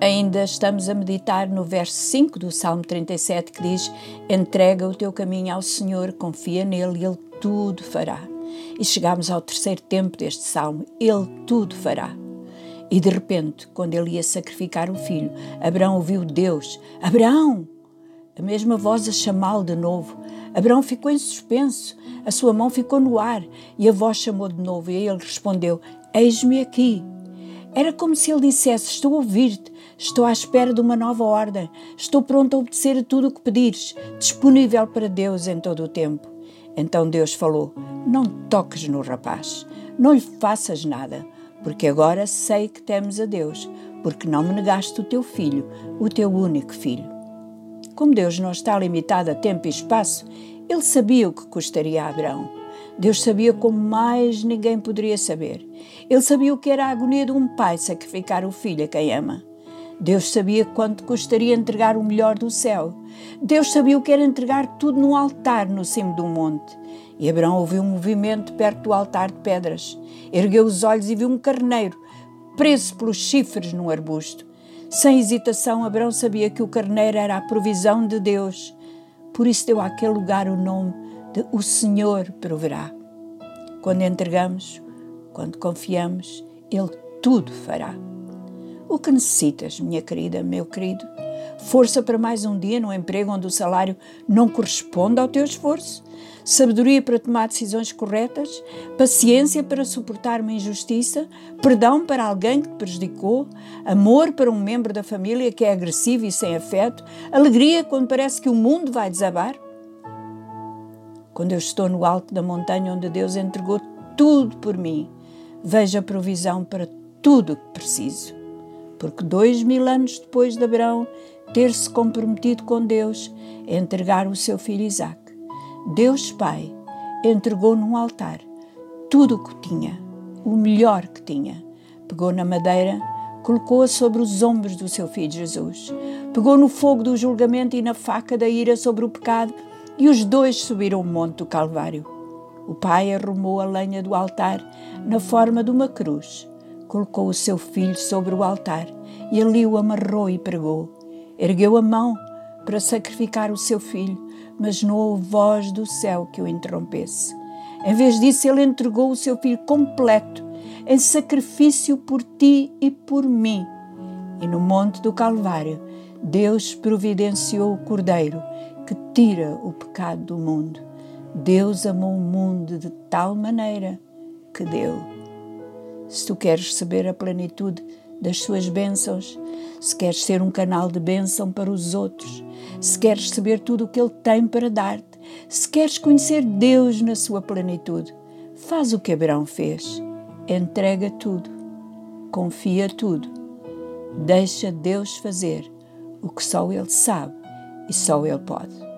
Ainda estamos a meditar no verso 5 do Salmo 37 que diz: Entrega o teu caminho ao Senhor, confia nele e ele tudo fará. E chegamos ao terceiro tempo deste salmo: Ele tudo fará. E de repente, quando ele ia sacrificar o filho, Abraão ouviu Deus: Abraão! A mesma voz a chamá-lo de novo. Abraão ficou em suspenso, a sua mão ficou no ar e a voz chamou de novo e ele respondeu: Eis-me aqui. Era como se ele dissesse: Estou a ouvir-te, estou à espera de uma nova ordem, estou pronto a obedecer a tudo o que pedires, disponível para Deus em todo o tempo. Então Deus falou: Não toques no rapaz, não lhe faças nada, porque agora sei que temes a Deus, porque não me negaste o teu filho, o teu único filho. Como Deus não está limitado a tempo e espaço, ele sabia o que custaria a Abraão. Deus sabia como mais ninguém poderia saber. Ele sabia o que era a agonia de um pai sacrificar o filho a quem ama. Deus sabia quanto custaria entregar o melhor do céu. Deus sabia o que era entregar tudo num altar no cimo um monte. E Abraão ouviu um movimento perto do altar de pedras. Ergueu os olhos e viu um carneiro, preso pelos chifres num arbusto. Sem hesitação, Abraão sabia que o carneiro era a provisão de Deus. Por isso deu àquele lugar o nome de o Senhor proverá. Quando entregamos, quando confiamos, Ele tudo fará. O que necessitas, minha querida, meu querido? Força para mais um dia no emprego onde o salário não corresponde ao teu esforço? Sabedoria para tomar decisões corretas? Paciência para suportar uma injustiça? Perdão para alguém que te prejudicou? Amor para um membro da família que é agressivo e sem afeto? Alegria quando parece que o mundo vai desabar? Quando eu estou no alto da montanha onde Deus entregou tudo por mim, vejo a provisão para tudo o que preciso. Porque dois mil anos depois de Abraão ter se comprometido com Deus a entregar o seu filho Isaac, Deus Pai entregou num altar tudo o que tinha, o melhor que tinha. Pegou na madeira, colocou-a sobre os ombros do seu filho Jesus. Pegou no fogo do julgamento e na faca da ira sobre o pecado e os dois subiram o monte do Calvário. O pai arrumou a lenha do altar na forma de uma cruz, colocou o seu filho sobre o altar e ali o amarrou e pregou. Ergueu a mão para sacrificar o seu filho, mas não houve voz do céu que o interrompesse. Em vez disso, ele entregou o seu filho completo em sacrifício por ti e por mim. E no monte do Calvário, Deus providenciou o cordeiro que tira o pecado do mundo. Deus amou o mundo de tal maneira que deu. Se tu queres receber a plenitude das suas bênçãos, se queres ser um canal de bênção para os outros, se queres receber tudo o que Ele tem para dar-te, se queres conhecer Deus na sua plenitude, faz o que Abraão fez. Entrega tudo, confia tudo, deixa Deus fazer o que só Ele sabe e só Ele pode.